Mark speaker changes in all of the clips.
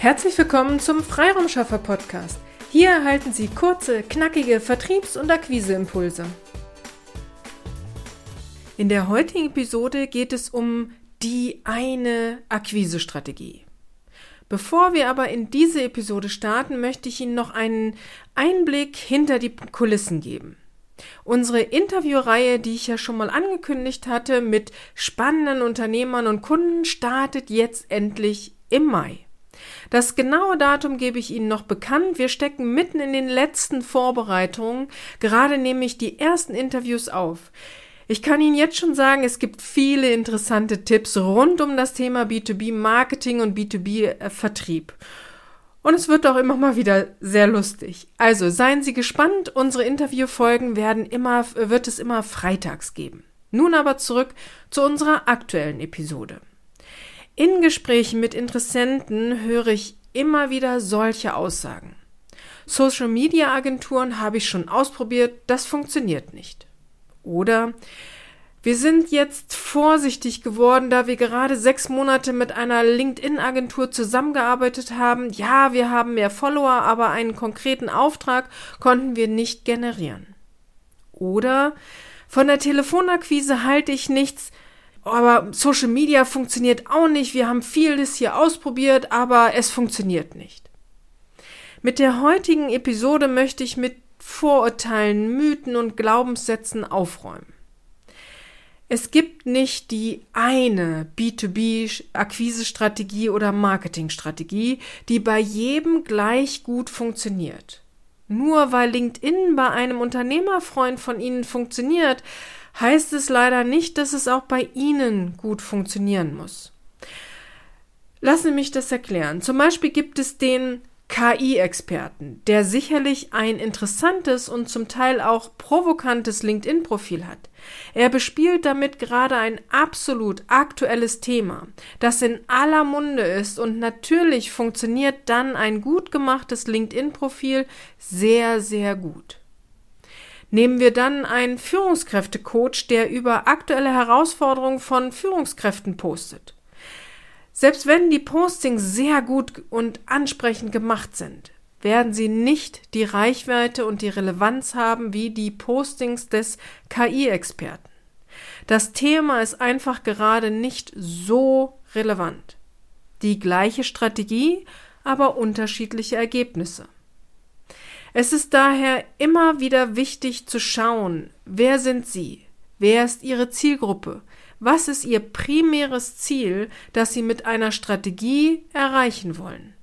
Speaker 1: Herzlich willkommen zum Freiraumschaffer Podcast. Hier erhalten Sie kurze, knackige Vertriebs- und Akquiseimpulse. In der heutigen Episode geht es um die eine Akquisestrategie. Bevor wir aber in diese Episode starten, möchte ich Ihnen noch einen Einblick hinter die Kulissen geben. Unsere Interviewreihe, die ich ja schon mal angekündigt hatte, mit spannenden Unternehmern und Kunden, startet jetzt endlich im Mai. Das genaue Datum gebe ich Ihnen noch bekannt. Wir stecken mitten in den letzten Vorbereitungen. Gerade nehme ich die ersten Interviews auf. Ich kann Ihnen jetzt schon sagen, es gibt viele interessante Tipps rund um das Thema B2B Marketing und B2B Vertrieb. Und es wird auch immer mal wieder sehr lustig. Also seien Sie gespannt. Unsere Interviewfolgen werden immer, wird es immer freitags geben. Nun aber zurück zu unserer aktuellen Episode. In Gesprächen mit Interessenten höre ich immer wieder solche Aussagen. Social Media Agenturen habe ich schon ausprobiert, das funktioniert nicht. Oder wir sind jetzt vorsichtig geworden, da wir gerade sechs Monate mit einer LinkedIn-Agentur zusammengearbeitet haben. Ja, wir haben mehr Follower, aber einen konkreten Auftrag konnten wir nicht generieren. Oder von der Telefonakquise halte ich nichts, aber Social Media funktioniert auch nicht. Wir haben vieles hier ausprobiert, aber es funktioniert nicht. Mit der heutigen Episode möchte ich mit Vorurteilen, Mythen und Glaubenssätzen aufräumen. Es gibt nicht die eine B2B-Akquisestrategie oder Marketingstrategie, die bei jedem gleich gut funktioniert. Nur weil LinkedIn bei einem Unternehmerfreund von Ihnen funktioniert, heißt es leider nicht, dass es auch bei Ihnen gut funktionieren muss. Lassen Sie mich das erklären. Zum Beispiel gibt es den KI-Experten, der sicherlich ein interessantes und zum Teil auch provokantes LinkedIn-Profil hat. Er bespielt damit gerade ein absolut aktuelles Thema, das in aller Munde ist und natürlich funktioniert dann ein gut gemachtes LinkedIn-Profil sehr, sehr gut. Nehmen wir dann einen Führungskräftecoach, der über aktuelle Herausforderungen von Führungskräften postet. Selbst wenn die Postings sehr gut und ansprechend gemacht sind, werden sie nicht die Reichweite und die Relevanz haben wie die Postings des KI-Experten. Das Thema ist einfach gerade nicht so relevant. Die gleiche Strategie, aber unterschiedliche Ergebnisse. Es ist daher immer wieder wichtig zu schauen, wer sind Sie? Wer ist Ihre Zielgruppe? Was ist Ihr primäres Ziel, das Sie mit einer Strategie erreichen wollen?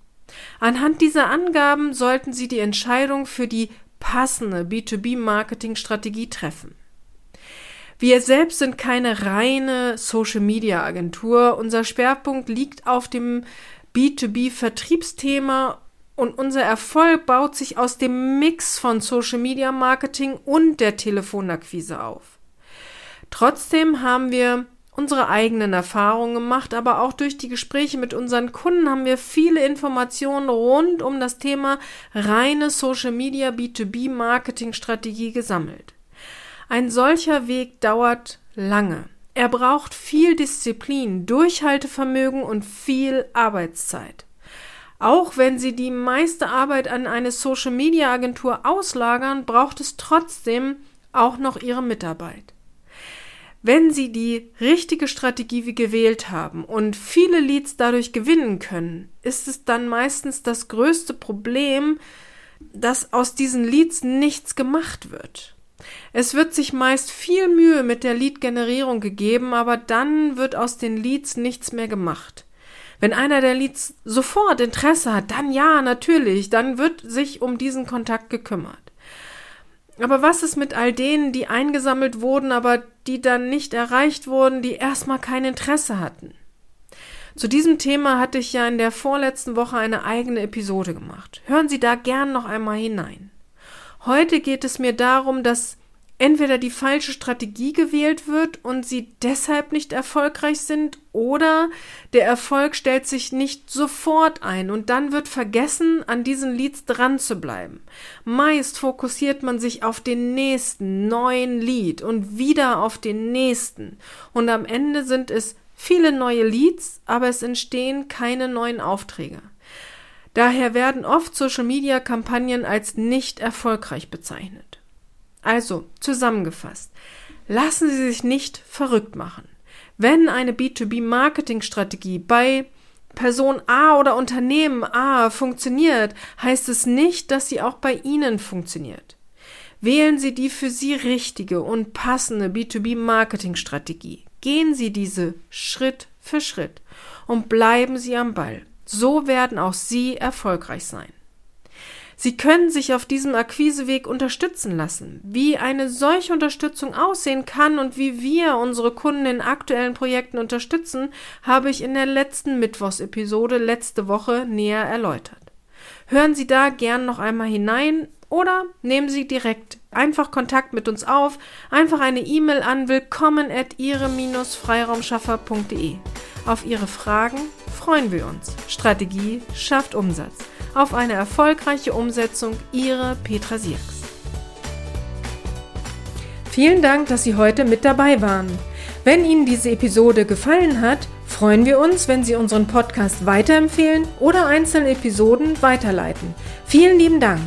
Speaker 1: Anhand dieser Angaben sollten Sie die Entscheidung für die passende B2B-Marketing-Strategie treffen. Wir selbst sind keine reine Social-Media-Agentur. Unser Schwerpunkt liegt auf dem B2B-Vertriebsthema und unser Erfolg baut sich aus dem Mix von Social Media Marketing und der Telefonakquise auf. Trotzdem haben wir unsere eigenen Erfahrungen gemacht, aber auch durch die Gespräche mit unseren Kunden haben wir viele Informationen rund um das Thema reine Social Media B2B Marketing Strategie gesammelt. Ein solcher Weg dauert lange. Er braucht viel Disziplin, Durchhaltevermögen und viel Arbeitszeit. Auch wenn Sie die meiste Arbeit an eine Social-Media-Agentur auslagern, braucht es trotzdem auch noch Ihre Mitarbeit. Wenn Sie die richtige Strategie gewählt haben und viele Leads dadurch gewinnen können, ist es dann meistens das größte Problem, dass aus diesen Leads nichts gemacht wird. Es wird sich meist viel Mühe mit der Lead-Generierung gegeben, aber dann wird aus den Leads nichts mehr gemacht. Wenn einer der Leads sofort Interesse hat, dann ja, natürlich, dann wird sich um diesen Kontakt gekümmert. Aber was ist mit all denen, die eingesammelt wurden, aber die dann nicht erreicht wurden, die erstmal kein Interesse hatten? Zu diesem Thema hatte ich ja in der vorletzten Woche eine eigene Episode gemacht. Hören Sie da gern noch einmal hinein. Heute geht es mir darum, dass entweder die falsche Strategie gewählt wird und sie deshalb nicht erfolgreich sind oder der Erfolg stellt sich nicht sofort ein und dann wird vergessen, an diesen Leads dran zu bleiben. Meist fokussiert man sich auf den nächsten neuen Lead und wieder auf den nächsten und am Ende sind es viele neue Leads, aber es entstehen keine neuen Aufträge. Daher werden oft Social-Media-Kampagnen als nicht erfolgreich bezeichnet. Also, zusammengefasst, lassen Sie sich nicht verrückt machen. Wenn eine B2B-Marketing-Strategie bei Person A oder Unternehmen A funktioniert, heißt es nicht, dass sie auch bei Ihnen funktioniert. Wählen Sie die für Sie richtige und passende B2B-Marketing-Strategie. Gehen Sie diese Schritt für Schritt und bleiben Sie am Ball. So werden auch Sie erfolgreich sein. Sie können sich auf diesem Akquiseweg unterstützen lassen. Wie eine solche Unterstützung aussehen kann und wie wir unsere Kunden in aktuellen Projekten unterstützen, habe ich in der letzten Mittwochsepisode letzte Woche näher erläutert. Hören Sie da gern noch einmal hinein oder nehmen Sie direkt einfach Kontakt mit uns auf, einfach eine E-Mail an willkommen at ihre-freiraumschaffer.de. Auf Ihre Fragen freuen wir uns. Strategie schafft Umsatz. Auf eine erfolgreiche Umsetzung Ihre Petra Sierks. Vielen Dank, dass Sie heute mit dabei waren. Wenn Ihnen diese Episode gefallen hat, freuen wir uns, wenn Sie unseren Podcast weiterempfehlen oder einzelne Episoden weiterleiten. Vielen lieben Dank.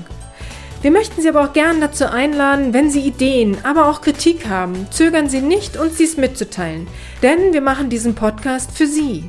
Speaker 1: Wir möchten Sie aber auch gern dazu einladen, wenn Sie Ideen, aber auch Kritik haben, zögern Sie nicht, uns dies mitzuteilen, denn wir machen diesen Podcast für Sie.